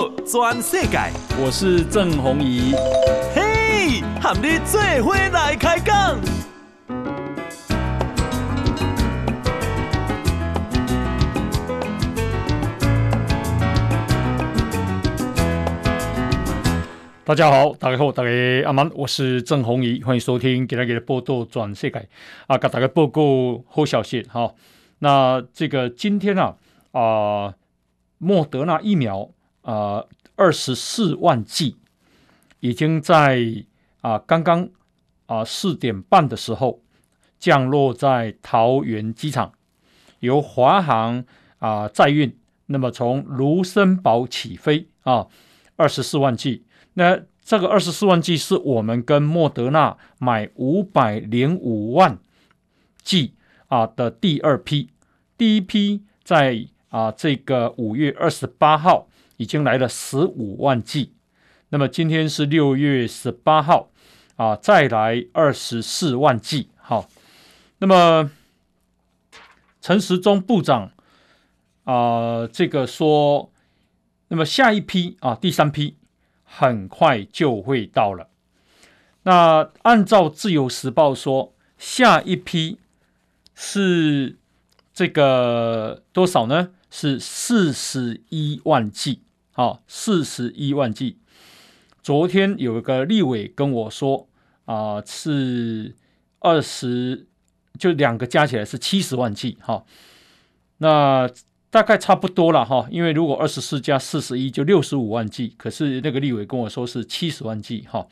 报全世界，我是郑宏仪。嘿，和你做伙来开讲。大家好，大家好，大家阿曼，我是郑宏仪，欢迎收听给大家的报道转世界啊，给大家报告好消息哈。那这个今天啊啊、呃，莫德纳疫苗啊，二十四万剂已经在啊刚刚啊四点半的时候降落在桃园机场，由华航啊载运，那么从卢森堡起飞啊，二十四万剂。那这个二十四万剂是我们跟莫德纳买五百零五万剂啊的第二批，第一批在啊这个五月二十八号已经来了十五万剂，那么今天是六月十八号啊，再来二十四万剂。好，那么陈时中部长啊这个说，那么下一批啊第三批。很快就会到了。那按照《自由时报》说，下一批是这个多少呢？是四十一万剂。好，四十一万剂。昨天有一个立委跟我说，啊、是二十，就两个加起来是七十万剂。哈，那。大概差不多了哈，因为如果二十四加四十一就六十五万剂，可是那个立委跟我说是七十万剂哈，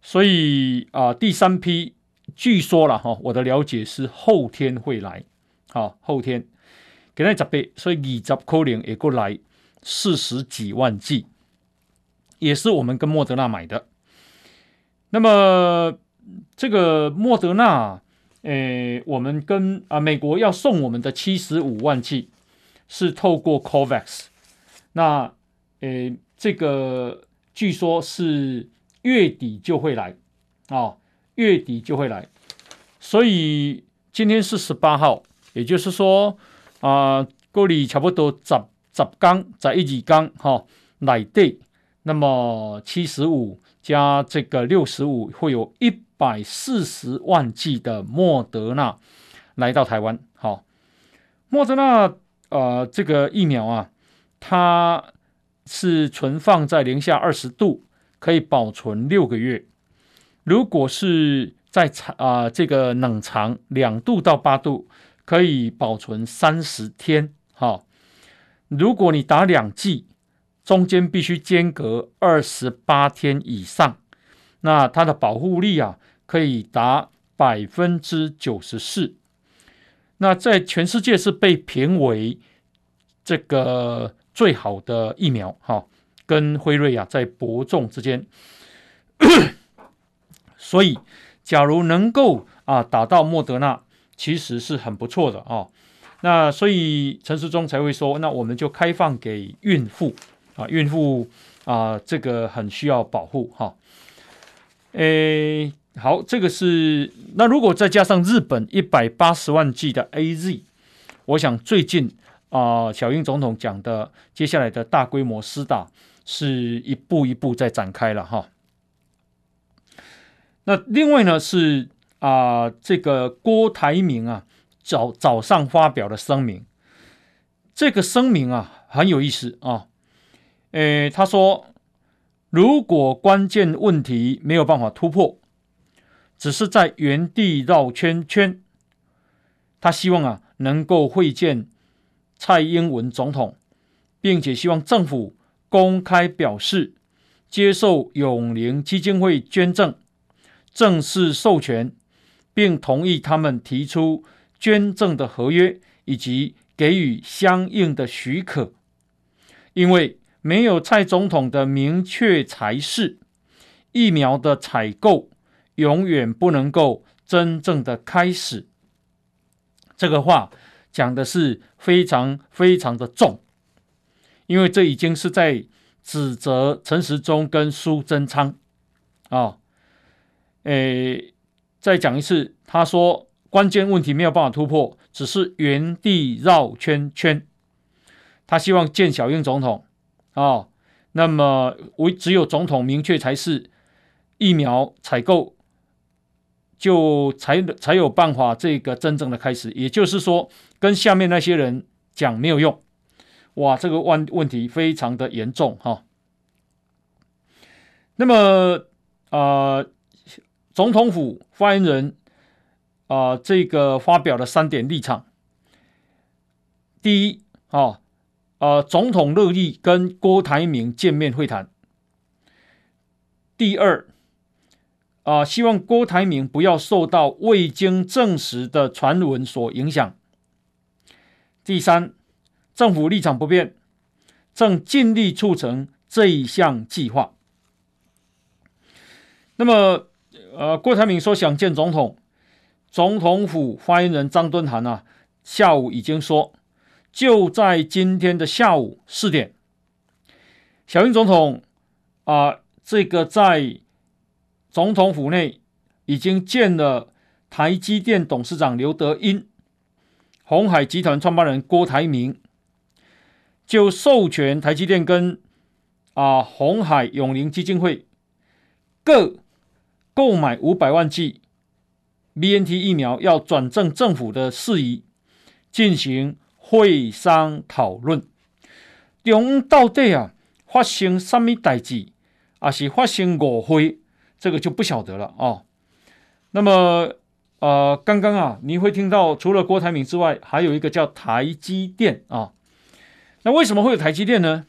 所以啊、第三批据说了哈，我的了解是后天会来，好，后天给他准备，所以二十可能也过来四十几万剂，也是我们跟莫德纳买的。那么这个莫德纳，诶，我们跟啊美国要送我们的七十五万剂。是透过 COVAX，那呃，这个据说是月底就会来啊、月底就会来，所以今天是十八号，也就是说啊，过、呃、里差不多十十缸在一几缸哈来对，那么七十五加这个六十五，会有一百四十万剂的莫德纳来到台湾，好、莫德纳。呃，这个疫苗啊，它是存放在零下二十度，可以保存六个月。如果是在啊、这个冷藏两度到八度，可以保存三十天。哈、如果你打两剂，中间必须间隔二十八天以上，那它的保护力啊，可以达百分之九十四。那在全世界是被评为这个最好的疫苗，哈，跟辉瑞啊在伯仲之间。所以，假如能够啊打到莫德纳，其实是很不错的啊。那所以陈时中才会说，那我们就开放给孕妇啊，孕妇啊这个很需要保护哈。诶。好，这个是那如果再加上日本一百八十万剂的 AZ，我想最近啊、小英总统讲的接下来的大规模施打是一步一步在展开了哈。那另外呢是啊、这个郭台铭啊早早上发表的声明，这个声明啊很有意思啊，诶，他说如果关键问题没有办法突破。只是在原地绕圈圈。他希望啊，能够会见蔡英文总统，并且希望政府公开表示接受永龄基金会捐赠，正式授权，并同意他们提出捐赠的合约以及给予相应的许可。因为没有蔡总统的明确裁示，疫苗的采购。永远不能够真正的开始，这个话讲的是非常非常的重，因为这已经是在指责陈时中跟苏贞昌啊。诶，再讲一次，他说关键问题没有办法突破，只是原地绕圈圈。他希望见小英总统啊，那么唯只有总统明确才是疫苗采购，就才才有办法这个真正的开始。也就是说，跟下面那些人讲没有用。哇，这个问问题非常的严重哈。那么啊、呃，总统府发言人啊、这个发表了三点立场。第一啊。呃，总统乐意跟郭台铭见面会谈。第二，啊、希望郭台铭不要受到未经证实的传闻所影响。第三，政府立场不变，正尽力促成这一项计划。那么，呃，郭台铭说想见总统，总统府发言人张敦涵啊，下午已经说。就在今天的下午四点，小英总统啊、呃，这个在总统府内已经见了台积电董事长刘德音、鸿海集团创办人郭台铭，就授权台积电跟啊鸿海永龄基金会各购买五百万剂 BNT 疫苗，要转正政府的事宜进行。会商讨论，中到底啊发生什么代志，还是发生误会，这个就不晓得了啊、哦。那么呃，刚刚啊，你会听到除了郭台铭之外，还有一个叫台积电啊。那为什么会有台积电呢？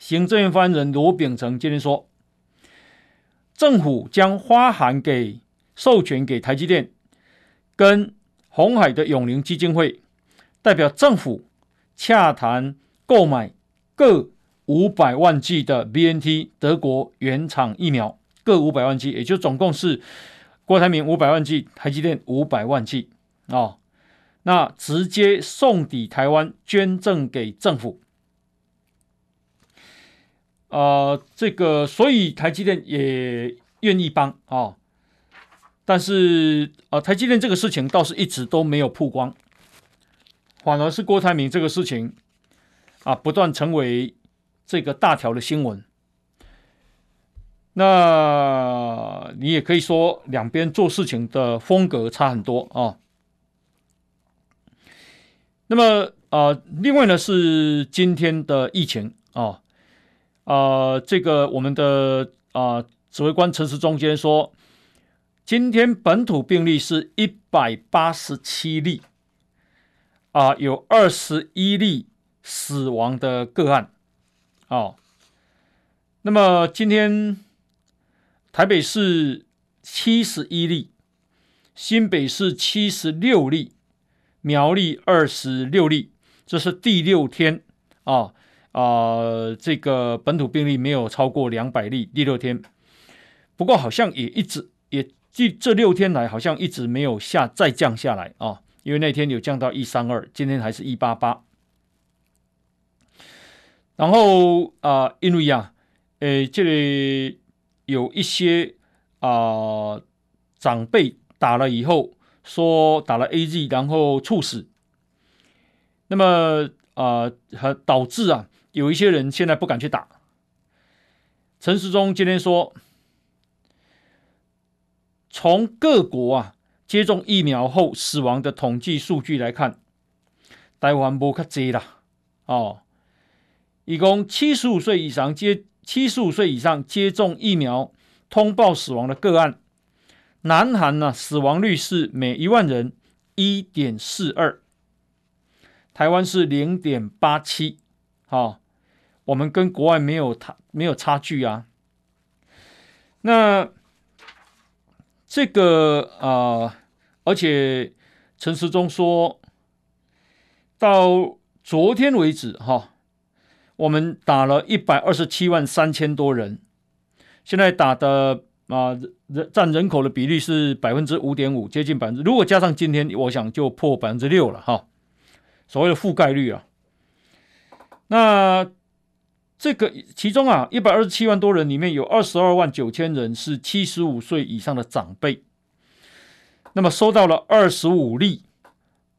行政院发言人罗秉成今天说，政府将发函给授权给台积电跟鸿海的永龄基金会。代表政府洽谈购买各五百万剂的 BNT 德国原厂疫苗，各五百万剂，也就总共是郭台铭五百万剂，台积电五百万剂啊、哦。那直接送抵台湾，捐赠给政府。呃，这个所以台积电也愿意帮啊、哦，但是啊、台积电这个事情倒是一直都没有曝光。反而是郭台铭这个事情啊，不断成为这个大条的新闻。那你也可以说，两边做事情的风格差很多啊。那么啊，另外呢是今天的疫情啊啊，这个我们的啊指挥官陈时中今天说，今天本土病例是一百八十七例。啊，有二十一例死亡的个案，哦，那么今天台北市七十一例，新北市七十六例，苗栗二十六例，这是第六天啊啊，这个本土病例没有超过两百例，第六天，不过好像也一直也这这六天来好像一直没有下再降下来啊。因为那天有降到一三二，今天还是一八八。然后啊、因为啊，诶，这里有一些啊、长辈打了以后说打了 AZ，然后猝死。那么啊，还、导致啊，有一些人现在不敢去打。陈时中今天说，从各国啊。接种疫苗后死亡的统计数据来看，台湾无较济啦。哦，一共七十五岁以上接七十五岁以上接种疫苗通报死亡的个案，南韩呢死亡率是每一万人一点四二，台湾是零点八七。好，我们跟国外没有差没有差距啊。那这个啊。而且陈时中说，到昨天为止，哈，我们打了一百二十七万三千多人，现在打的啊人占人口的比例是百分之五点五，接近百分之。如果加上今天，我想就破百分之六了，哈。所谓的覆盖率啊，那这个其中啊，一百二十七万多人里面有二十二万九千人是七十五岁以上的长辈。那么收到了二十五例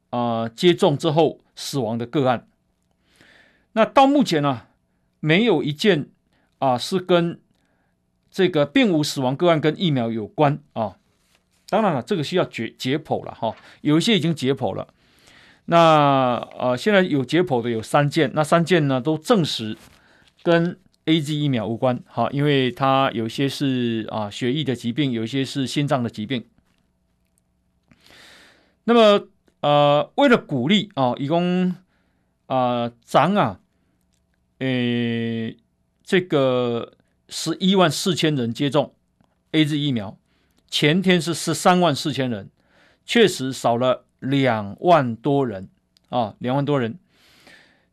啊、接种之后死亡的个案。那到目前呢、啊，没有一件啊是跟这个并无死亡个案跟疫苗有关啊。当然了，这个需要解解剖了哈，有一些已经解剖了。那呃，现在有解剖的有三件，那三件呢都证实跟 AZ 疫苗无关哈，因为它有些是啊血液的疾病，有些是心脏的疾病。那么呃，为了鼓励啊，一共啊涨啊，呃，这个十一万四千人接种 AZ 疫苗。前天是十三万四千人，确实少了两万多人啊，两万多人。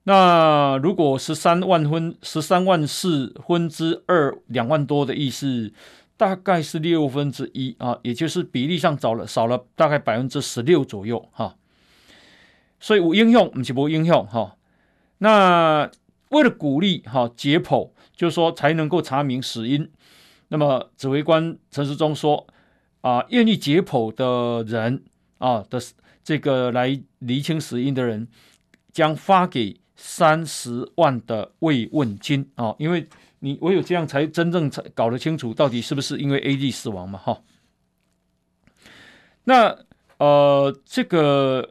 那如果十三万分十三万四分之二，两万多的意思，大概是六分之一啊，也就是比例上少了少了大概百分之十六左右哈、所以无影响，不是无影响哈。那为了鼓励哈、解剖，就是说才能够查明死因。那么指挥官陈世忠说。啊，愿意解剖的人啊的这个来厘清死因的人，将发给三十万的慰问金啊！因为你唯有这样才真正才搞得清楚到底是不是因为 A D 死亡嘛？哈。那呃，这个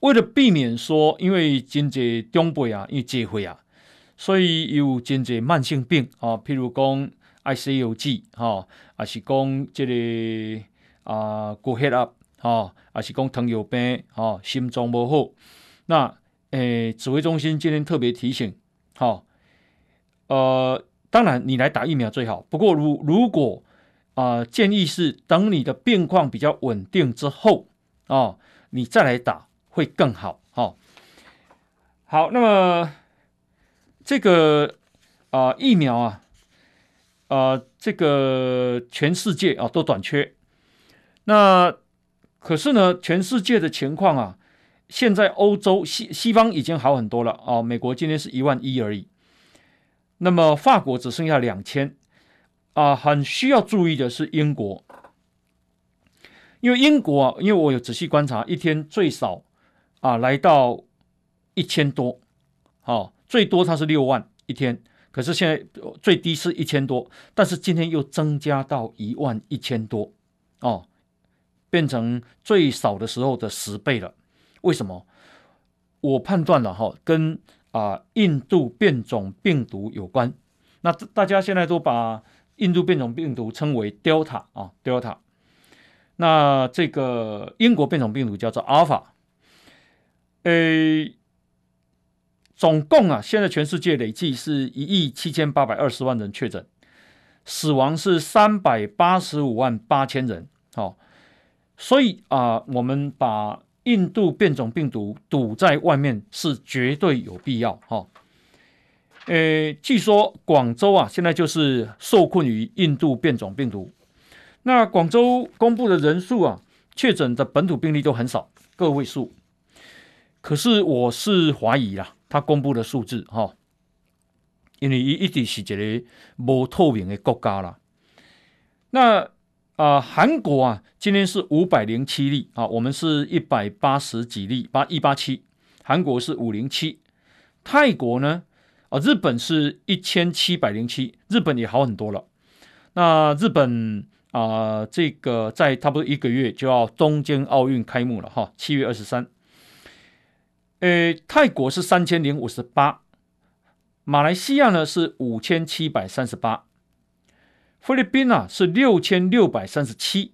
为了避免说因为经济中辈啊，因为结婚啊，所以有经济慢性病啊，譬如讲。I C U G 哈，还是讲这个啊高血压哈，还是讲糖尿病哈，心脏不好。那诶、指挥中心今天特别提醒，哈，呃，当然你来打疫苗最好。不过如如果啊、建议是等你的病况比较稳定之后啊，你再来打会更好。哈，好，那么这个啊、疫苗啊。啊、这个全世界啊都短缺，那可是呢，全世界的情况啊，现在欧洲西西方已经好很多了啊。美国今天是一万一而已，那么法国只剩下两千啊。很需要注意的是英国，因为英国啊，因为我有仔细观察，一天最少啊来到一千多，好、啊，最多它是六万一天。可是现在最低是一千多，但是今天又增加到一万一千多，哦，变成最少的时候的十倍了。为什么？我判断了哈，跟啊印度变种病毒有关。那大家现在都把印度变种病毒称为 Delta 啊，Delta。那这个英国变种病毒叫做 Alpha。诶。总共啊，现在全世界累计是一亿七千八百二十万人确诊，死亡是三百八十五万八千人。好，所以啊，我们把印度变种病毒堵在外面是绝对有必要。哈，诶，据说广州啊，现在就是受困于印度变种病毒。那广州公布的人数啊，确诊的本土病例都很少，个位数。可是我是怀疑啦。他公布的数字哈，因为一直是一个不透明的国家啦。那啊，韩国啊，今天是五百零七例啊，我们是一百八十几例，八一八七，韩国是五零七。泰国呢，啊，日本是一千七百零七，日本也好很多了。那日本啊，这个在差不多一个月就要东京奥运开幕了哈，七月二十三。呃，泰国是三千零五十八，马来西亚呢是五千七百三十八，菲律宾啊是六千六百三十七，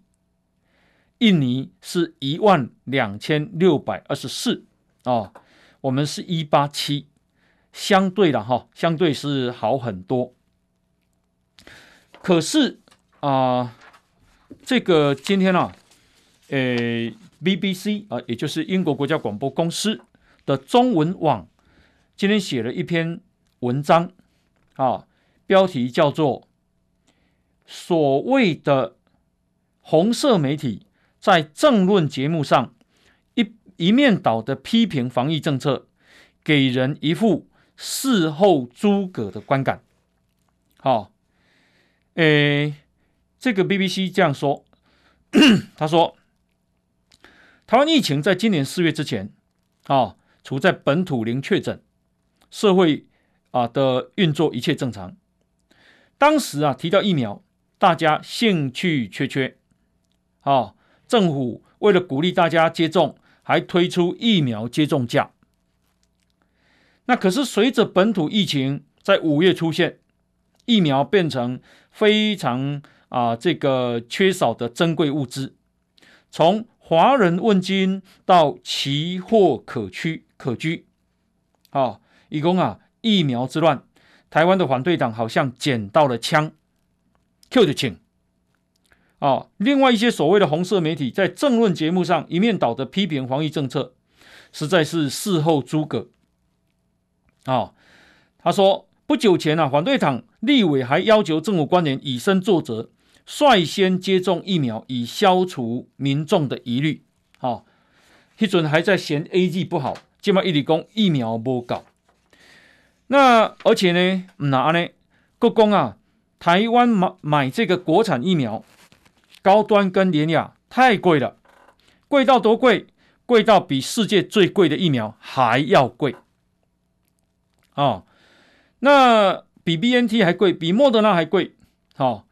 印尼是一万两千六百二十四啊，我们是一八七，相对的哈，相对是好很多。可是啊，这个今天啊，呃，BBC 啊，也就是英国国家广播公司。的中文网今天写了一篇文章，啊，标题叫做“所谓的红色媒体在政论节目上一一面倒的批评防疫政策，给人一副事后诸葛的观感。”好，诶，这个 BBC 这样说，他说，台湾疫情在今年四月之前，啊。处在本土零确诊、社会啊的运作一切正常。当时啊提到疫苗，大家兴趣缺缺，啊，政府为了鼓励大家接种，还推出疫苗接种价。那可是随着本土疫情在五月出现，疫苗变成非常啊这个缺少的珍贵物资，从华人问津到奇货可居可居，啊，以供啊疫苗之乱，台湾的反对党好像捡到了枪。，Q 的请啊，另外一些所谓的红色媒体在政论节目上一面倒的批评防疫政策，实在是事后诸葛。哦，他说不久前啊，反对党立委还要求政府官员以身作则，率先接种疫苗，以消除民众的疑虑。好、哦，批准还在嫌 A G 不好，今麦一理工疫苗不搞。那而且呢，哪呢？国公啊，台湾买买这个国产疫苗，高端跟联雅太贵了，贵到多贵？贵到比世界最贵的疫苗还要贵。哦，那比 BNT 还贵，比莫德纳还贵，哦，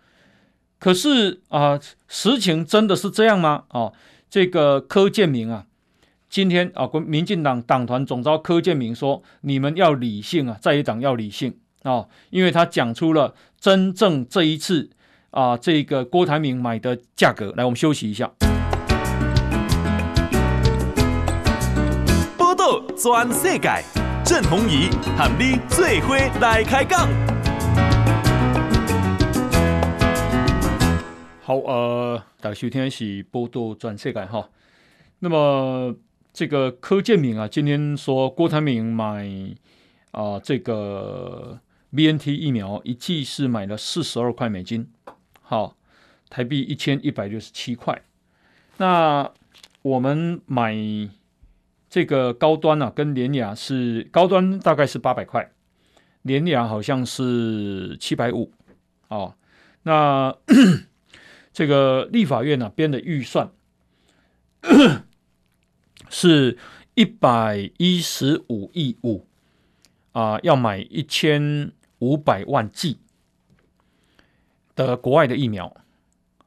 可是啊、实情真的是这样吗？哦，这个柯建明啊，今天啊，国民进党党团总召柯建明说，你们要理性啊，在野党要理性啊、哦，因为他讲出了真正这一次啊，这个郭台铭买的价格。来，我们休息一下。报道全世界。郑弘仪喊你最伙来开讲。好，呃，大家收听的是报道全世界哈。那么这个柯建铭啊，今天说郭台铭买啊、呃、这个 BNT 疫苗一剂是买了四十二块美金，好，台币一千一百六十七块。那我们买。这个高端啊，跟联雅是高端大概是八百块，联雅好像是七百五，哦，那 这个立法院呢、啊、编的预算 是一百一十五亿五啊，要买一千五百万剂的国外的疫苗，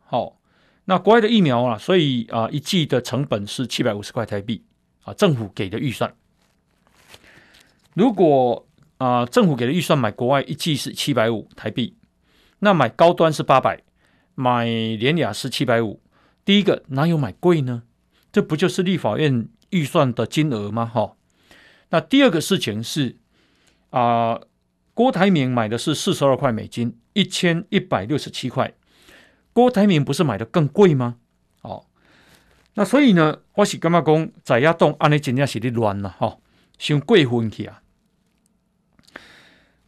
好、那国外的疫苗啊，所以啊一剂的成本是七百五十块台币。啊，政府给的预算，如果啊、政府给的预算买国外一剂是七百五台币，那买高端是八百，买联亚是七百五，第一个哪有买贵呢？这不就是立法院预算的金额吗？哈，那第二个事情是啊、郭台铭买的是四十二块美金，一千一百六十七块，郭台铭不是买的更贵吗？哦。那所以呢，我是感觉讲在野党安尼真正是咧乱了哈，想过分去啊。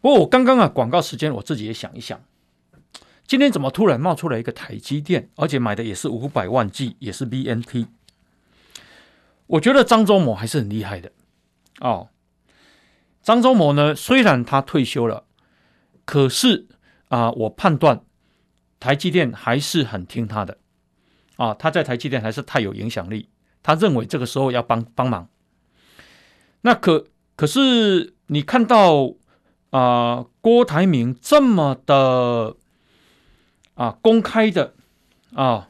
不过我刚刚啊广告时间，我自己也想一想，今天怎么突然冒出来一个台积电，而且买的也是五百万 G，，也是 BNT。我觉得张忠谋还是很厉害的哦。张忠谋呢，虽然他退休了，可是啊、我判断台积电还是很听他的。啊，他在台积电还是太有影响力，他认为这个时候要帮帮忙。那可可是你看到啊、郭台铭这么的啊公开的啊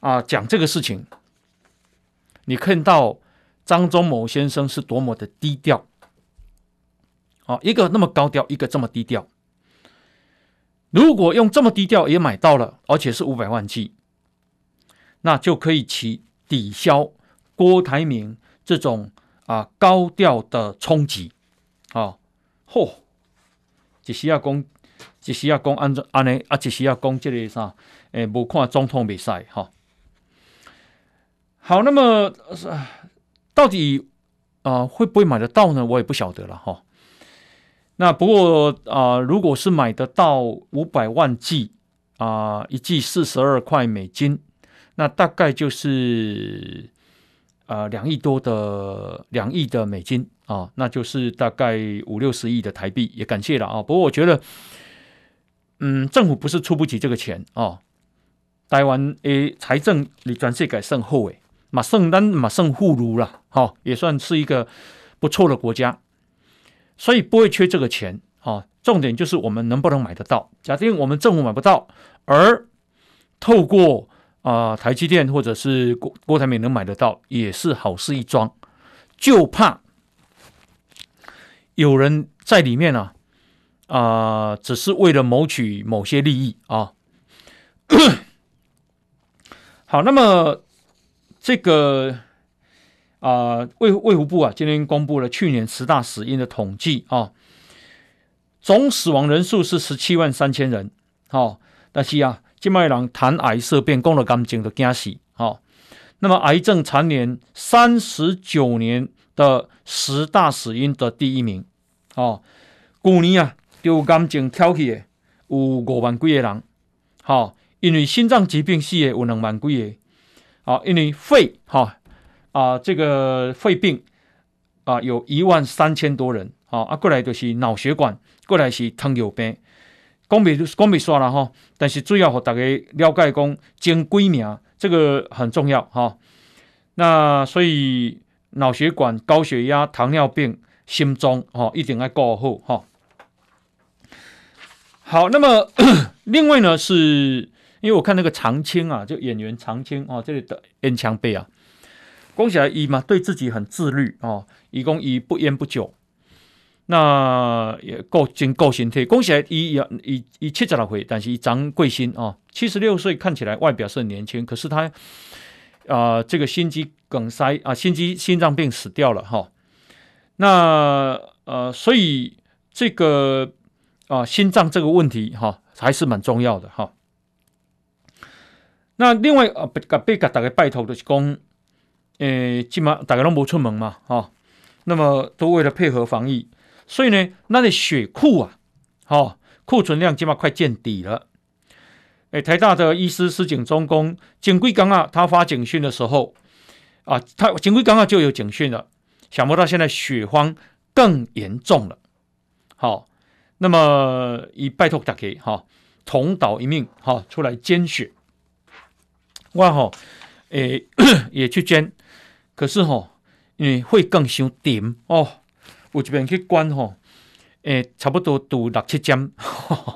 啊讲这个事情，你看到张忠谋先生是多么的低调啊，一个那么高调，一个这么低调。如果用这么低调也买到了，而且是五百万剂。那就可以起抵消郭台铭这种啊高调的冲击啊，嚯！只需要讲，只需要讲按照安尼啊，只需要讲这个啥？诶，无看总统比赛哈。好，那么到底啊会不会买得到呢？我也不晓得了哈。那不过啊，如果是买得到五百万剂啊，一剂四十二块美金。那大概就是呃两亿多的两亿的美金啊，那就是大概五六十亿的台币，也感谢了啊。不过我觉得，嗯，政府不是出不起这个钱啊。台湾诶，财政你转世界算好诶，马圣丹马圣富裕了哈，也算是一个不错的国家。所以不会缺这个钱啊。重点就是我们能不能买得到？假定我们政府买不到，而透过啊、台积电或者是郭郭台铭能买得到，也是好事一桩。就怕有人在里面呢、啊，啊、只是为了谋取某些利益啊。好，那么这个啊，卫卫福部啊，今天公布了去年十大死因的统计啊，总死亡人数是十七万三千人。好、哦，但是啊，今麦人谈癌色变，讲了感情的惊喜。好，那么癌症蝉联三十九年的十大死因的第一名。哦，去年啊，得癌症挑起的有五万几个人。好、哦。因为心脏疾病死的有两万几个，啊，因为肺哈啊这个肺病啊有一万三千多人，啊，啊过来就是脑血管，过来是糖尿病，讲没讲没说了哈，但是主要和大家了解讲前几名，这个很重要哈。那所以脑血管、高血压、糖尿病、心脏哈一定要顾好哈。好，那么另外呢是。因为我看那个长青啊，就演员长青哦，这里的烟枪背啊，讲起来伊嘛对自己很自律哦，伊讲伊不烟不酒，那也够真够身体。讲起来伊也伊伊七十六岁，但是伊长贵心哦，七十六岁看起来外表是很年轻，可是他啊、这个心肌梗塞啊，心肌心脏病死掉了哈、那呃，所以这个啊、心脏这个问题哈、还是蛮重要的哈。那另外啊，被被大家拜托的是讲，诶，起码大家拢无出门嘛，哈、那么都为了配合防疫，所以呢，那的血库啊，哈、库存量起码快见底了。诶，台大的医师施景中公，警贵刚啊，他发警讯的时候啊，他警贵刚啊就有警讯了，想不到现在血荒更严重了。好、那么以拜托大家哈，同岛一命哈、出来捐血。我吼，诶，也去捐，可是吼，因为会更伤点哦，有一边去关吼，诶，差不多堵六七针，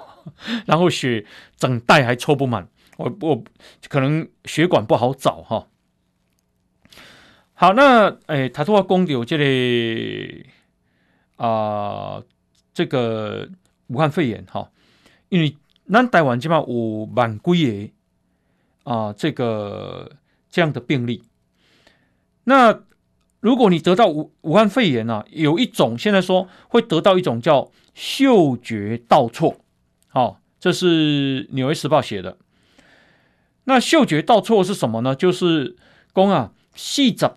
然后血整袋还抽不满，我我可能血管不好找哈。好，那诶，他说公牛这里啊，这个武汉肺炎哈，因为咱台湾起码有万几个。啊，这个这样的病例，那如果你得到武武汉肺炎啊，有一种现在说会得到一种叫嗅觉倒错，好、哦，这是《纽约时报》写的。那嗅觉倒错是什么呢？就是讲啊，四十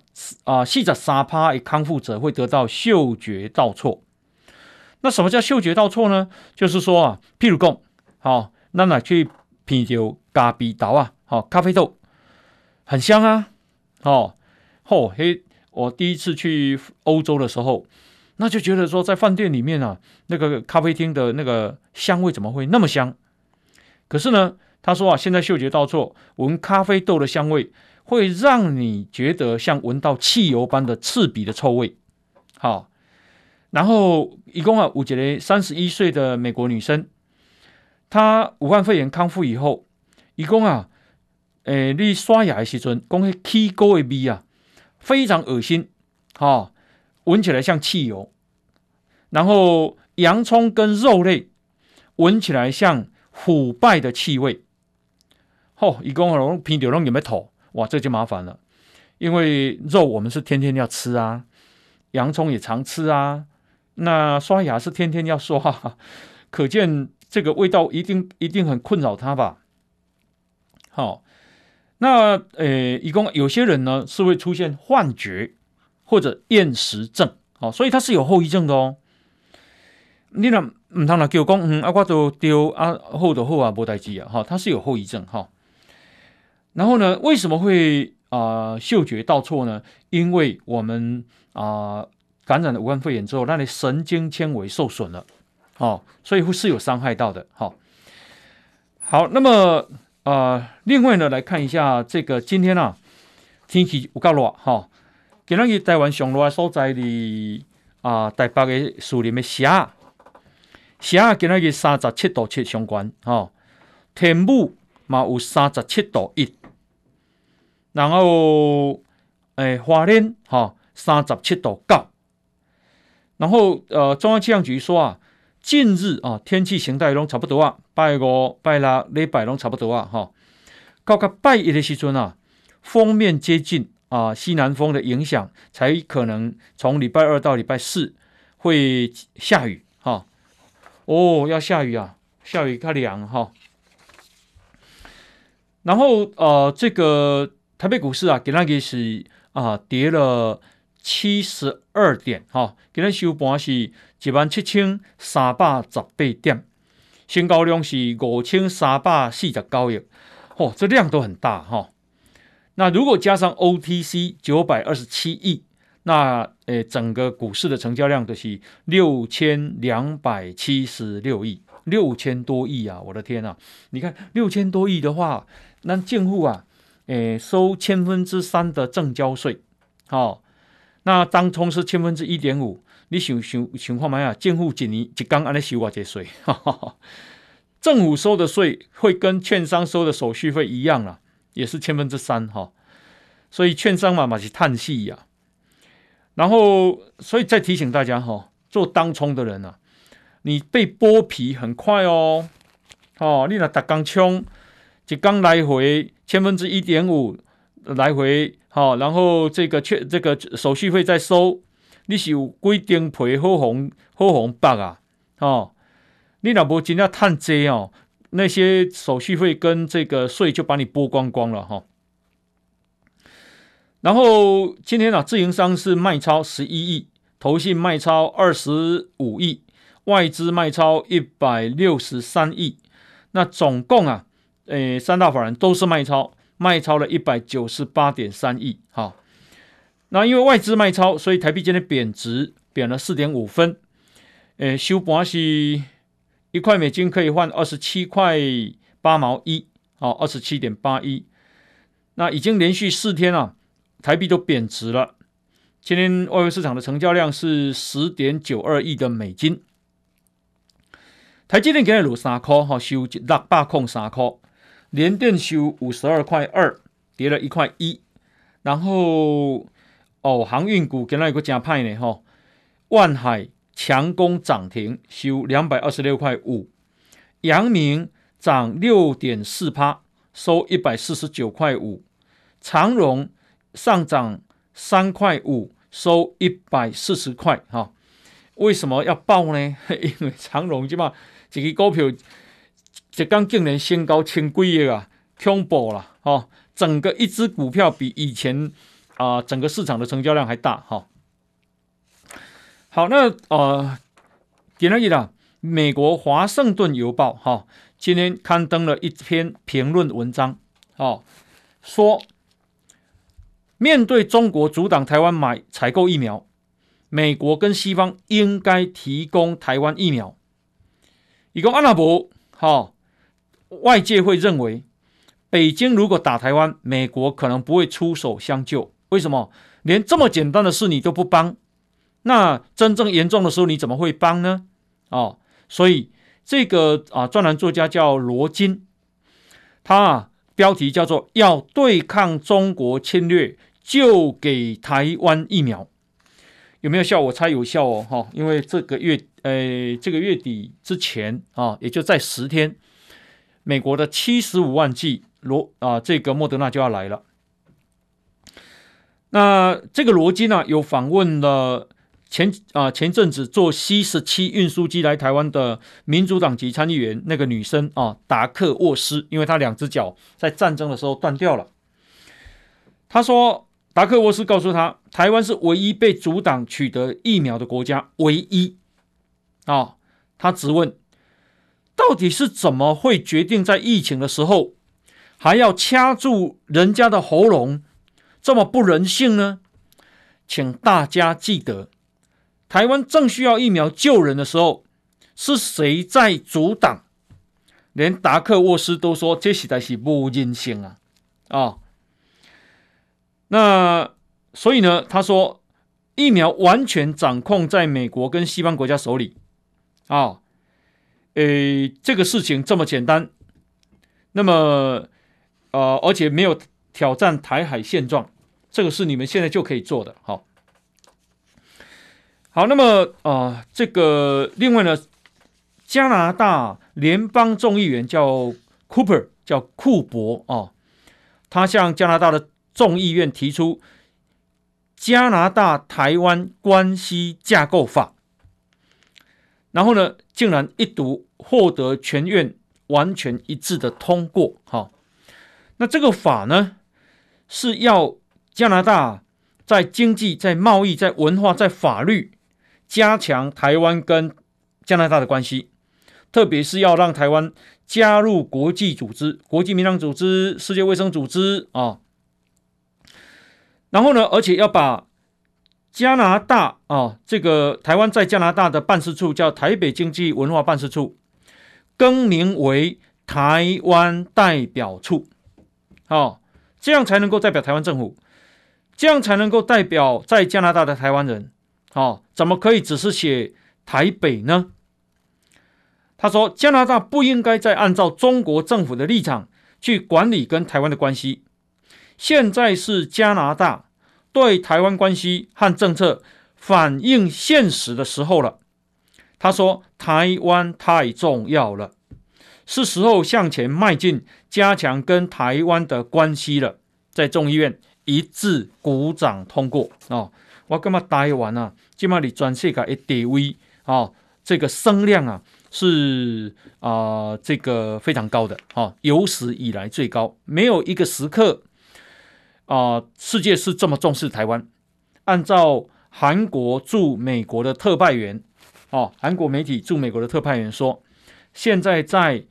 啊四十三趴的康复者会得到嗅觉倒错。那什么叫嗅觉倒错呢？就是说啊，譬如讲，好、哦，那哪去品酒咖啡豆啊？哦，咖啡豆很香啊！哦，哦、嘿，我第一次去欧洲的时候，那就觉得说，在饭店里面啊，那个咖啡厅的那个香味怎么会那么香？可是呢，他说啊，现在嗅觉倒错，闻咖啡豆的香味会让你觉得像闻到汽油般的刺鼻的臭味。好、然后一共啊，五几嘞，三十一岁的美国女生，她武汉肺炎康复以后，一共啊。诶、你刷牙的时阵，讲迄起膏的味啊，非常恶心，哈、哦，闻起来像汽油。然后洋葱跟肉类闻起来像腐败的气味。吼、一讲啊，平常拢有没吐，哇，这就麻烦了，因为肉我们是天天要吃啊，洋葱也常吃啊，那刷牙是天天要刷，可见这个味道一定一定很困扰他吧？好、那呃，一共有些人呢是会出现幻觉或者厌食症，哦，所以它是有后遗症的哦。你那唔通啦叫讲，嗯，啊，我都丢啊，后的后啊，无代志啊，哈，它是有后遗症哈。然后呢，为什么会啊、嗅觉倒错呢？因为我们啊、感染了武汉肺炎之后，那里神经纤维受损了，哦，所以会是有伤害到的，哈。好，那么。啊、另外呢，来看一下这个今天啊，天气有够热哈，今日台湾上热的所在的啊，台北的树林的虾，虾今仔日三十七度七相关，吼，天母嘛有三十七度一，然后诶、花莲吼三十七度九，然后呃中央气象局说啊，近日啊天气形态拢差不多啊，拜五拜六礼拜拢差不多啊，吼，到个拜一的时阵啊，锋面接近。啊，西南风的影响，才可能从礼拜二到礼拜四会下雨哈。哦，要下雨啊，下雨它凉哈。然后呃，这个台北股市啊，今天是啊跌了七十二点哈，今天收盘是一万七千三百十八点，成交量是五千三百四十九亿，哦，这量都很大哈。那如果加上 OTC 九百二十七亿，那诶，整个股市的成交量就是六千两百七十六亿，六千多亿啊！我的天啊！你看六千多亿的话，那净户啊，诶，收千分之三的证交税，好、那当冲是千分之一点五，你想想情况嘛呀？净户一年一刚安尼收我这税，政府收的税会跟券商收的手续费一样啊。也是千分之三哈，所以券商嘛嘛是叹气呀。然后，所以再提醒大家哈，做当冲的人啊，你被剥皮很快哦。哦，你那打钢冲，一刚来回千分之一点五来回，好，然后这个券这个手续费再收，你是有规定赔好红好红包啊？哦，你老婆真要叹济哦。那些手续费跟这个税就把你剥光光了哈。然后今天啊，自营商是卖超十一亿，投信卖超二十五亿，外资卖超一百六十三亿。那总共啊，诶，三大法人都是卖超，卖超了一百九十八点三亿。哈，那因为外资卖超，所以台币今天贬值，贬了四点五分。诶，收盘是。一块美金可以换二十七块八毛一，哦，二十七点八一。那已经连续四天了，台币都贬值了。今天外汇市场的成交量是十点九二亿的美金。台积电今日落三块，哈，收六百空三块。联电收五十二块二，跌了一块一。然后哦，航运股今日有个加派呢，哈，万海。强攻涨停，收两百二十六块五。阳明涨六点四趴，收一百四十九块五。长荣上涨三块五，收一百四十块。哈，为什么要报呢？因为长荣基本上这个股票一刚竟然新高千几亿啊，恐怖了。哈，整个一只股票比以前啊、呃、整个市场的成交量还大。哈。好，那呃，点了一啦。美国华盛顿邮报哈、哦，今天刊登了一篇评论文章，哦，说面对中国阻挡台湾买采购疫苗，美国跟西方应该提供台湾疫苗。伊讲阿拉伯，哈，外界会认为，北京如果打台湾，美国可能不会出手相救。为什么？连这么简单的事你都不帮？那真正严重的时候，你怎么会帮呢？哦，所以这个啊，专栏作家叫罗金，他啊标题叫做“要对抗中国侵略，就给台湾疫苗”，有没有效？我猜有效哦，哈，因为这个月，呃，这个月底之前啊，也就在十天，美国的七十五万剂罗啊，这个莫德纳就要来了。那这个罗金呢，有访问了。前啊，前阵子坐 C 十七运输机来台湾的民主党籍参议员那个女生啊，达克沃斯，因为她两只脚在战争的时候断掉了。他说，达克沃斯告诉他，台湾是唯一被阻挡取得疫苗的国家，唯一。啊，他质问，到底是怎么会决定在疫情的时候还要掐住人家的喉咙，这么不人性呢？请大家记得。台湾正需要疫苗救人的时候，是谁在阻挡？连达克沃斯都说这实在是不人性啊！啊、那所以呢，他说疫苗完全掌控在美国跟西方国家手里啊，诶，这个事情这么简单，那么呃，而且没有挑战台海现状，这个是你们现在就可以做的。好，好，那么啊、呃，这个另外呢，加拿大联邦众议员叫 Cooper，叫库珀啊，他向加拿大的众议院提出。加拿大台湾关系架构法，然后呢，竟然一读获得全院完全一致的通过。哈，那这个法呢，是要加拿大在经济、在贸易、在文化、在法律加强台湾跟加拿大的关系，特别是要让台湾加入国际组织、国际民航组织、世界卫生组织啊。然后呢，而且要把加拿大啊，这个台湾在加拿大的办事处叫台北经济文化办事处，更名为台湾代表处，哦，这样才能够代表台湾政府，这样才能够代表在加拿大的台湾人，哦，怎么可以只是写台北呢？他说，加拿大不应该再按照中国政府的立场去管理跟台湾的关系。现在是加拿大对台湾关系和政策反映现实的时候了。他说：“台湾太重要了，是时候向前迈进，加强跟台湾的关系了。”在众议院一致鼓掌通过哦。我干嘛台湾啊？今嘛你全世界的地位啊，这个声量啊是啊、呃，这个非常高的啊，有史以来最高，没有一个时刻。啊、世界是这么重视台湾。按照韩国驻美国的特派员，哦，韩国媒体驻美国的特派员说，现在在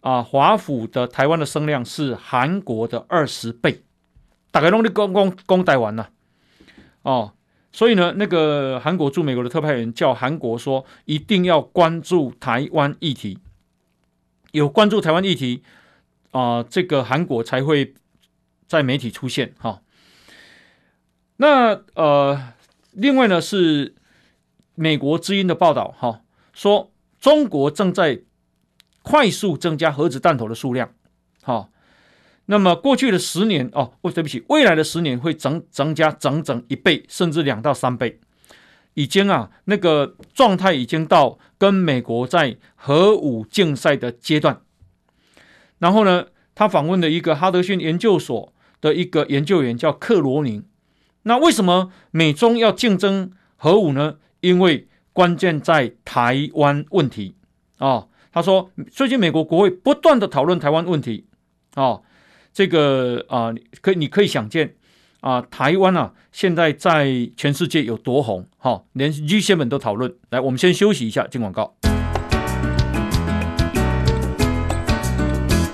啊、华府的台湾的声量是韩国的二十倍。大概弄的公公公台湾了，哦，所以呢，那个韩国驻美国的特派员叫韩国说，一定要关注台湾议题，有关注台湾议题啊、这个韩国才会。在媒体出现哈，那呃，另外呢是美国之音的报道哈，说中国正在快速增加核子弹头的数量，哈，那么过去的十年哦，哦对不起，未来的十年会增增加整整一倍，甚至两到三倍，已经啊那个状态已经到跟美国在核武竞赛的阶段。然后呢，他访问了一个哈德逊研究所。的一个研究员叫克罗宁，那为什么美中要竞争核武呢？因为关键在台湾问题啊、哦。他说，最近美国国会不断的讨论台湾问题啊、哦，这个啊，可你可以想见啊，台湾啊，现在在全世界有多红哈、哦，连 G7 都讨论。来，我们先休息一下，进广告。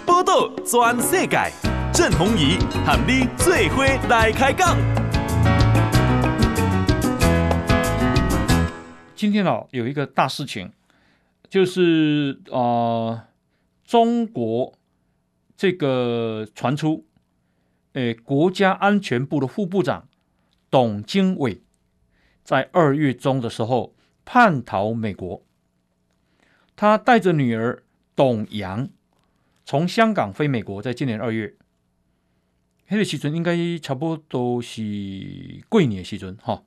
报道全世界。郑弘仪和你最伙来开讲。今天啊，有一个大事情，就是啊、呃，中国这个传出，诶，国家安全部的副部长董经纬在二月中的时候叛逃美国，他带着女儿董阳从香港飞美国，在今年二月。那个时阵应该差不多是过年的时阵哈。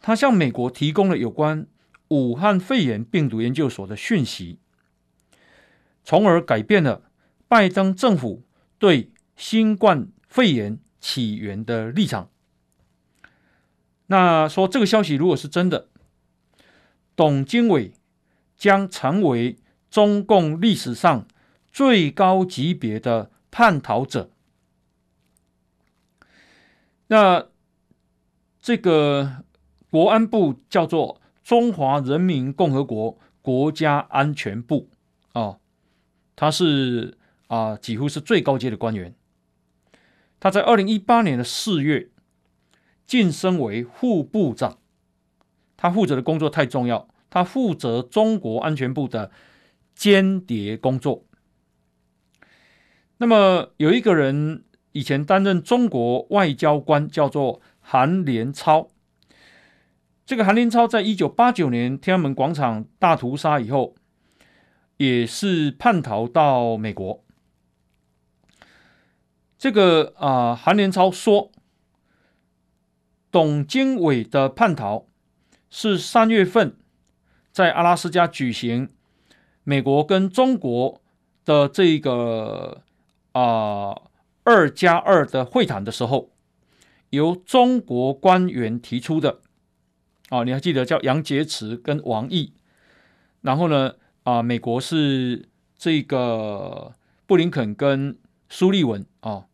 他向美国提供了有关武汉肺炎病毒研究所的讯息，从而改变了拜登政府对新冠肺炎起源的立场。那说这个消息如果是真的，董经纬将成为中共历史上最高级别的叛逃者。那这个国安部叫做中华人民共和国国家安全部啊，他是啊几乎是最高阶的官员。他在二零一八年的四月晋升为副部长，他负责的工作太重要，他负责中国安全部的间谍工作。那么有一个人。以前担任中国外交官叫做韩连超这个韩连超在一九八九年天安门广场大屠杀以后，也是叛逃到美国。这个啊，韩连超说，董经纬的叛逃是三月份在阿拉斯加举行美国跟中国的这个啊二加二的会谈的时候，由中国官员提出的。啊，你还记得叫杨洁篪跟王毅，然后呢啊，美国是这个布林肯跟苏利文啊。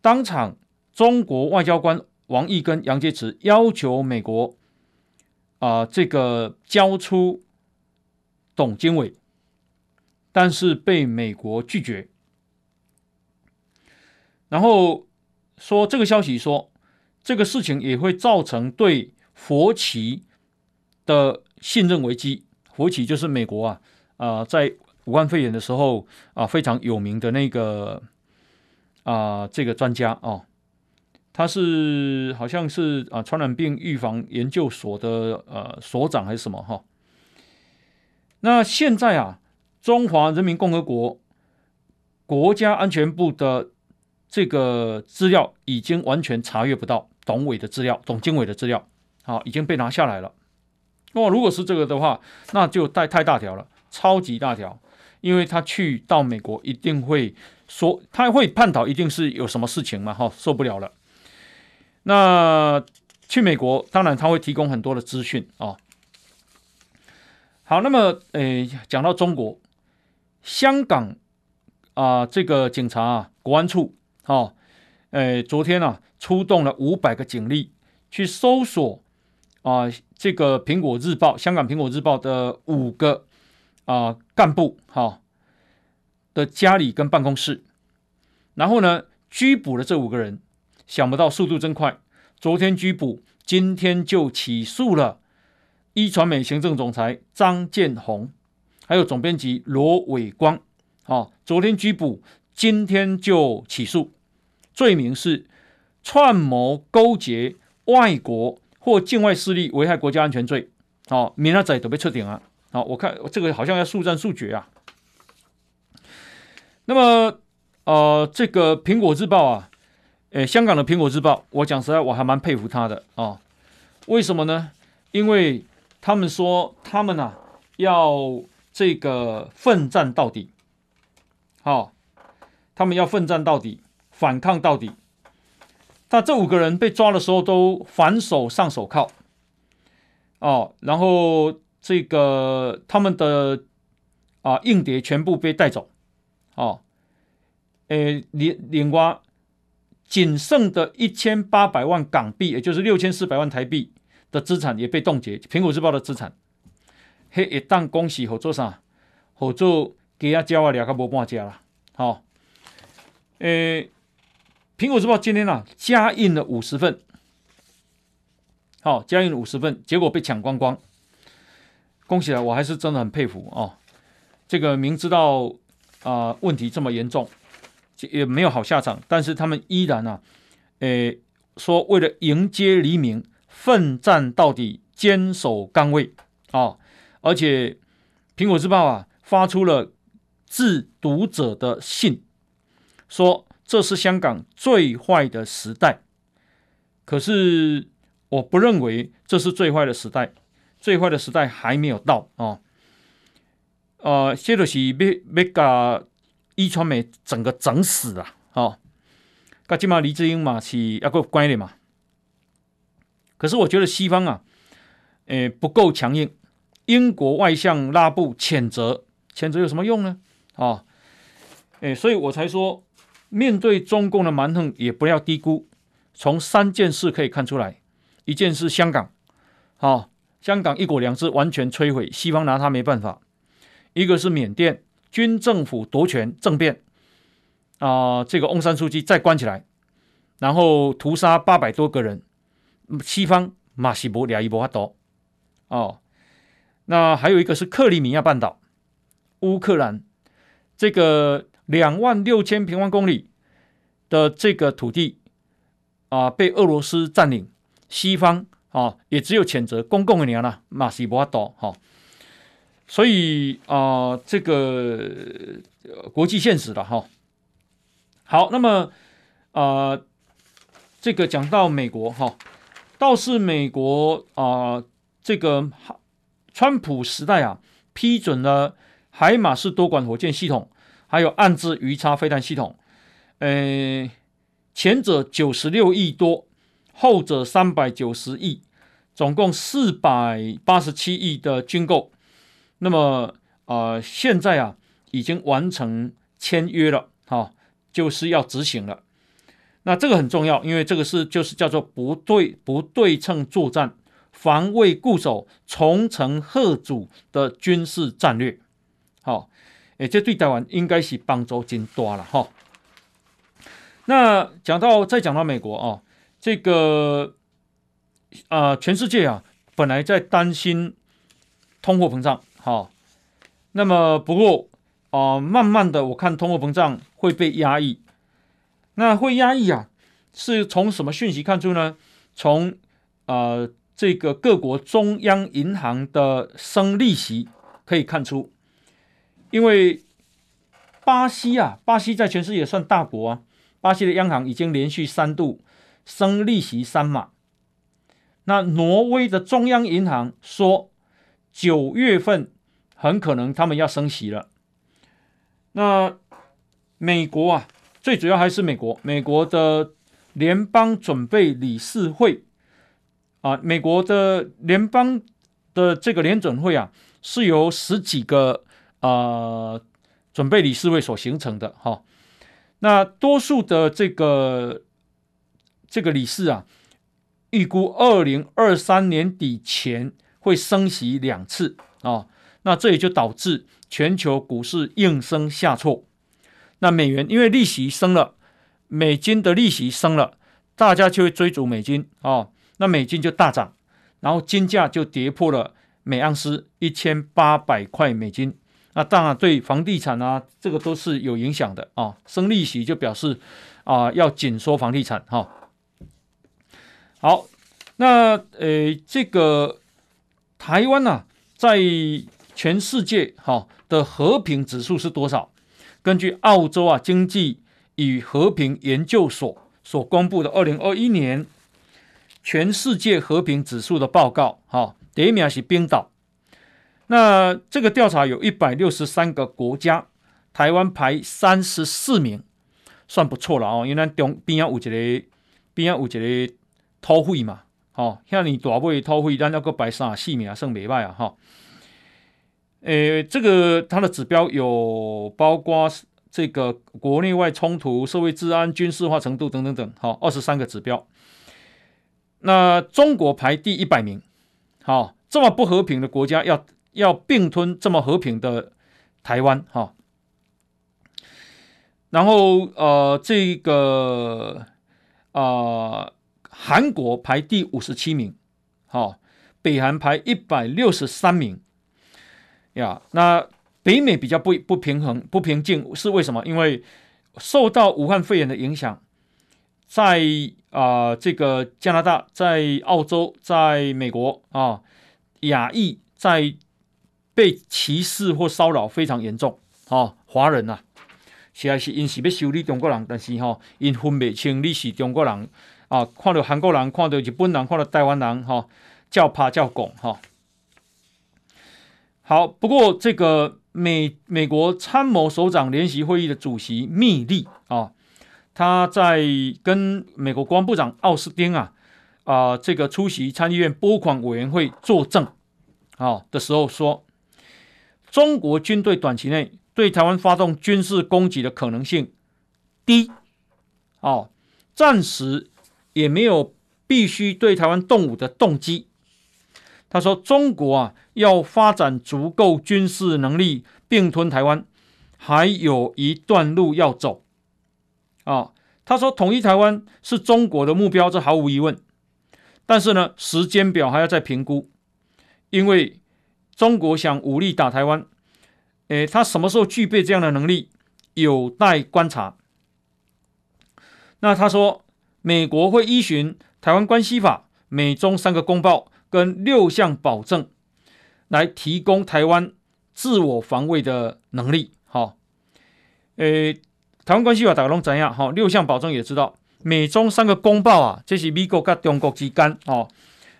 当场，中国外交官王毅跟杨洁篪要求美国啊、这个交出董经纬，但是被美国拒绝。然后说这个消息说，这个事情也会造成对佛奇的信任危机。佛奇就是美国啊啊、在武汉肺炎的时候啊、非常有名的那个。啊、这个专家哦，他是好像是啊传染病预防研究所的呃所长还是什么哈、那现在啊，中华人民共和国国家安全部的这个资料已经完全查阅不到董伟的资料，董经纬的资料，好、已经被拿下来了。那，如果是这个的话，那就太太大条了，超级大条，因为他去到美国一定会。说他会叛逃，一定是有什么事情嘛？哈，受不了了。那去美国，当然他会提供很多的资讯啊。好，那么诶，讲到中国，香港啊，这个警察啊，国安处哦，诶，昨天啊，出动了五百个警力去搜索啊，这个苹果日报，香港苹果日报的五个啊干部哈。的家里跟办公室，然后呢，拘捕了这五个人，想不到速度真快，昨天拘捕，今天就起诉了一传媒行政总裁张建宏，还有总编辑罗伟光，啊，昨天拘捕，今天就起诉，罪名是串谋勾结外国或境外势力危害国家安全罪，好，明仔都被撤点啊，好，我看这个好像要速战速决啊。那么，呃，这个《苹果日报》啊，诶，香港的《苹果日报》，我讲实在，我还蛮佩服他的啊、哦。为什么呢？因为他们说他们啊要这个奋战到底，好、他们要奋战到底，反抗到底。那这五个人被抓的时候都反手上手铐，哦，然后这个他们的啊硬碟全部被带走。哦，诶，另另外，仅剩的一千八百万港币，也就是六千四百万台币的资产也被冻结。苹果日报的资产，嘿，一旦恭喜合作啥？合作给他交啊，两个无半价了。好、哦，诶，苹果日报今天啊加印了五十份，好、加印了五十份，结果被抢光光。恭喜了，我还是真的很佩服哦。这个明知道。啊、问题这么严重，也没有好下场。但是他们依然啊，诶，说为了迎接黎明，奋战到底，坚守岗位啊、而且《苹果日报》啊，发出了致读者的信，说这是香港最坏的时代。可是我不认为这是最坏的时代，最坏的时代还没有到。哦呃，这就是要要把壹传媒整个整死了，哦，那起码黎智英嘛是要够乖的嘛。可是我觉得西方啊，诶、呃、不够强硬。英国外相拉布谴责，谴责有什么用呢？啊、哦，诶，所以我才说，面对中共的蛮横，也不要低估。从三件事可以看出来，一件是香港，好、哦，香港一国两制完全摧毁，西方拿他没办法。一个是缅甸军政府夺权政变，啊、这个翁山书记再关起来，然后屠杀八百多个人，西方马西博俩伊波发多，哦，那还有一个是克里米亚半岛，乌克兰这个两万六千平方公里的这个土地啊、被俄罗斯占领，西方啊，也只有谴责公共的年了，马西博多哈。所以啊、这个、国际现实了哈。好，那么啊、这个讲到美国哈，倒是美国啊、这个川普时代啊，批准了海马斯多管火箭系统，还有暗置鱼叉飞弹系统，呃，前者九十六亿多。后者三百九十亿，总共四百八十七亿的军购，那么、呃，现在啊已经完成签约了，哈、就是要执行了。那这个很重要，因为这个是就是叫做不对不对称作战、防卫固守、重城贺主的军事战略。好、诶，这对台湾应该是帮助真大了哈、那讲到再讲到美国啊。这个啊、呃，全世界啊，本来在担心通货膨胀，哈，那么不过啊、慢慢的，我看通货膨胀会被压抑。那会压抑啊，是从什么讯息看出呢？从、呃，这个各国中央银行的升利息可以看出，因为巴西啊，巴西在全世界算大国啊，巴西的央行已经连续三度。升利息三码，那挪威的中央银行说九月份很可能他们要升息了。那美国啊，最主要还是美国，美国的联邦准备理事会啊，美国的联邦的这个联准会啊，是由十几个、呃、准备理事会所形成的哈。那多数的这个。这个理事啊，预估二零二三年底前会升息两次啊、哦，那这也就导致全球股市应声下挫。那美元因为利息升了，美金的利息升了，大家就会追逐美金啊、哦，那美金就大涨，然后金价就跌破了每盎司一千八百块美金。那当然对房地产啊，这个都是有影响的啊、升利息就表示啊要紧缩房地产哈。好，那呃，这个台湾呢、啊，在全世界哈的和平指数是多少？根据澳洲啊经济与和平研究所所公布的二零二一年全世界和平指数的报告，哈，第一名是冰岛。那这个调查有一百六十三个国家，台湾排三十四名，算不错了哦。因为咱中边有一个边有一个。土匪嘛，吼，遐尼大尾土匪，咱要搁排三四名，算袂歹啊，吼。诶，这个它的指标有包括这个国内外冲突、社会治安、军事化程度等等等，好，二十三个指标。那中国排第一百名，好，这么不和平的国家要要并吞这么和平的台湾，哈。然后呃，这个啊。呃韩国排第五十七名，好，北韩排一百六十三名，呀，那北美比较不不平衡、不平静是为什么？因为受到武汉肺炎的影响，在啊、这个加拿大、在澳洲、在美国啊，亚裔在被歧视或骚扰非常严重，啊，华人啊，实在是因是要修理中国人，但是哈，因分不清你是中国人。啊，看到韩国人，看到日本人，看到台湾人，哈，叫怕叫拱，哈。好，不过这个美美国参谋首长联席会议的主席密利啊，他在跟美国国防部长奥斯汀啊啊这个出席参议院拨款委员会作证啊的时候说，中国军队短期内对台湾发动军事攻击的可能性低，哦，暂时。也没有必须对台湾动武的动机。他说：“中国啊，要发展足够军事能力并吞台湾，还有一段路要走。”啊，他说：“统一台湾是中国的目标，这毫无疑问。但是呢，时间表还要再评估，因为中国想武力打台湾，诶，他什么时候具备这样的能力，有待观察。”那他说。美国会依循《台湾关系法》、美中三个公报跟六项保证，来提供台湾自我防卫的能力。好，诶，台湾关系法大家拢知影？好，六项保证也知道，美中三个公报啊，这是美国跟中国之间哦。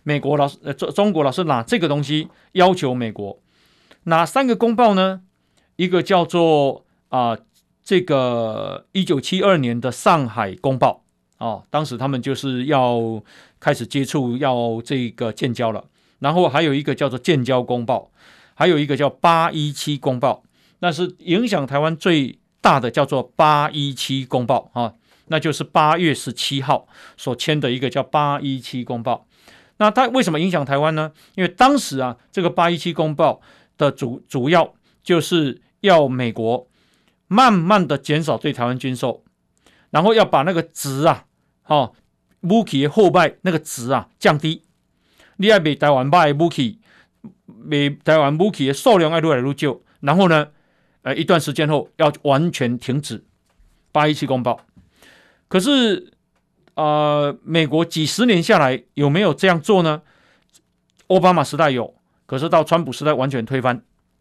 美国老师呃中中国老师拿这个东西要求美国，哪三个公报呢？一个叫做啊、这个一九七二年的上海公报哦，当时他们就是要开始接触要这个建交了，然后还有一个叫做建交公报，还有一个叫八一七公报，那是影响台湾最大的叫做八一七公报啊，那就是八月十七号所签的一个叫八一七公报。那它为什么影响台湾呢？因为当时啊，这个八一七公报的主主要就是要美国慢慢的减少对台湾军售，然后要把那个值啊，哈，武器的后败那个值啊降低。你要卖台湾卖武器，卖台湾武器的数量要越来越少，然后呢，呃，一段时间后要完全停止八一七公报。可是。呃，美国几十年下来有没有这样做呢？奥巴马时代有，可是到川普时代完全推翻，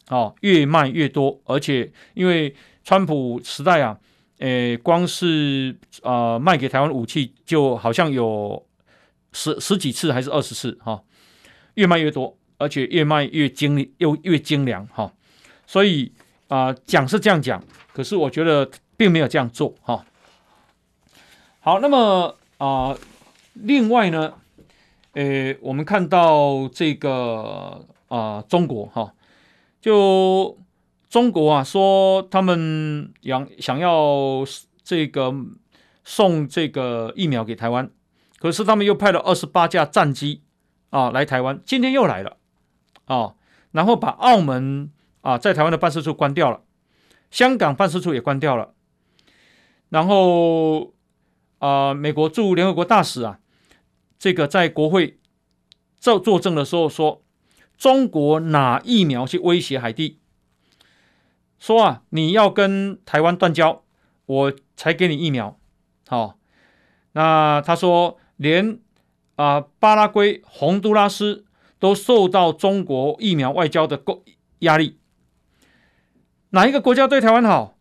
哦，越卖越多，而且因为川普时代啊，诶，光是呃卖给台湾武器就好像有十十几次还是二十次哈，哦，越卖越多，而且越卖越精又越精良哈，哦，所以啊，讲是这样讲，可是我觉得并没有这样做哈，哦。好，那么。啊、另外呢，呃，我们看到这个啊、中国哈，就中国啊，说他们想想要这个送这个疫苗给台湾，可是他们又派了二十八架战机啊来台湾，今天又来了啊，然后把澳门啊在台湾的办事处关掉了，香港办事处也关掉了，然后。啊、美国驻联合国大使啊，这个在国会作作证的时候说，中国拿疫苗去威胁海地，说啊，你要跟台湾断交，我才给你疫苗。好、那他说连啊、巴拉圭、洪都拉斯都受到中国疫苗外交的够压力，哪一个国家对台湾好？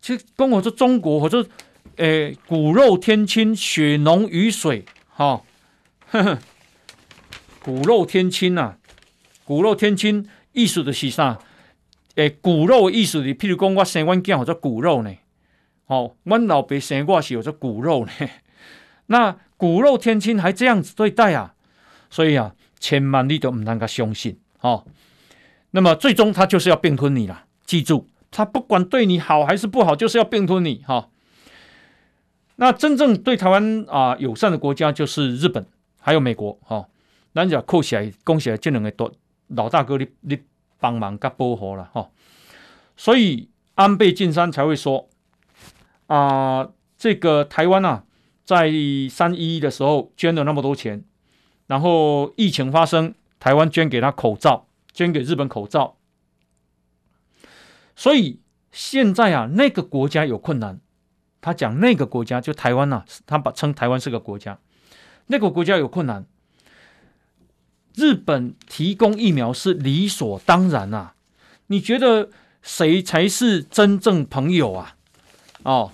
其实跟我说中国，我说。诶，骨肉天亲，血浓于水，哈，骨肉天亲呐、啊，骨肉天亲意思的是啥？诶，骨肉意思的，譬如讲我生阮囝，叫做骨肉呢，哦，阮老爸生我是有做骨肉呢，那骨肉天亲还这样子对待啊？所以啊，千万你都唔能够相信，哦。那么最终他就是要并吞你了，记住，他不管对你好还是不好，就是要并吞你，哈。那真正对台湾啊友善的国家就是日本，还有美国，哈、哦，咱就扣起来，恭喜来这两个多老大哥你，你帮忙甲保护了，哈、所以安倍晋三才会说啊，这个台湾啊，在三一一的时候捐了那么多钱，然后疫情发生，台湾捐给他口罩，捐给日本口罩，所以现在啊，那个国家有困难。他讲那个国家就台湾呐、啊，他把称台湾是个国家，那个国家有困难，日本提供疫苗是理所当然啊。你觉得谁才是真正朋友啊？哦，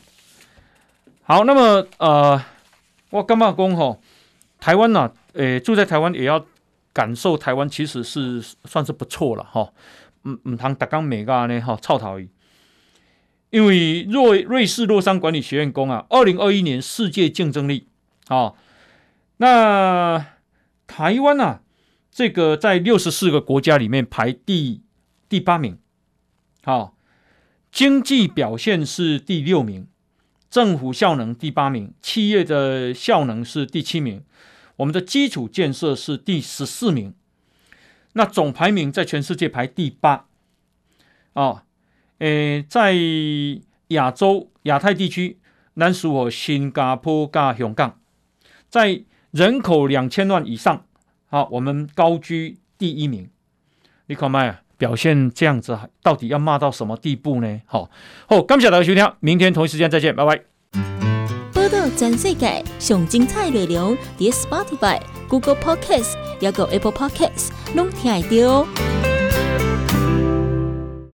好，那么呃，我干嘛讲吼？台湾呐、啊，诶、呃，住在台湾也要感受台湾，其实是算是不错了哈。唔唔通逐工骂甲呢哈，臭头鱼。因为瑞瑞士洛桑管理学院公啊，二零二一年世界竞争力啊、那台湾啊，这个在六十四个国家里面排第第八名，好、哦，经济表现是第六名，政府效能第八名，企业的效能是第七名，我们的基础建设是第十四名，那总排名在全世界排第八，啊、诶，在亚洲亚太地区，南属我新加坡加香港，在人口两千万以上，好，我们高居第一名。你看麦啊，表现这样子，到底要骂到什么地步呢？好，好，感谢大家收听，明天同一时间再见，拜拜。报道全世界上精彩内容，点 Spotify。Google Podcast，还有 Apple Podcast，拢听得到哦。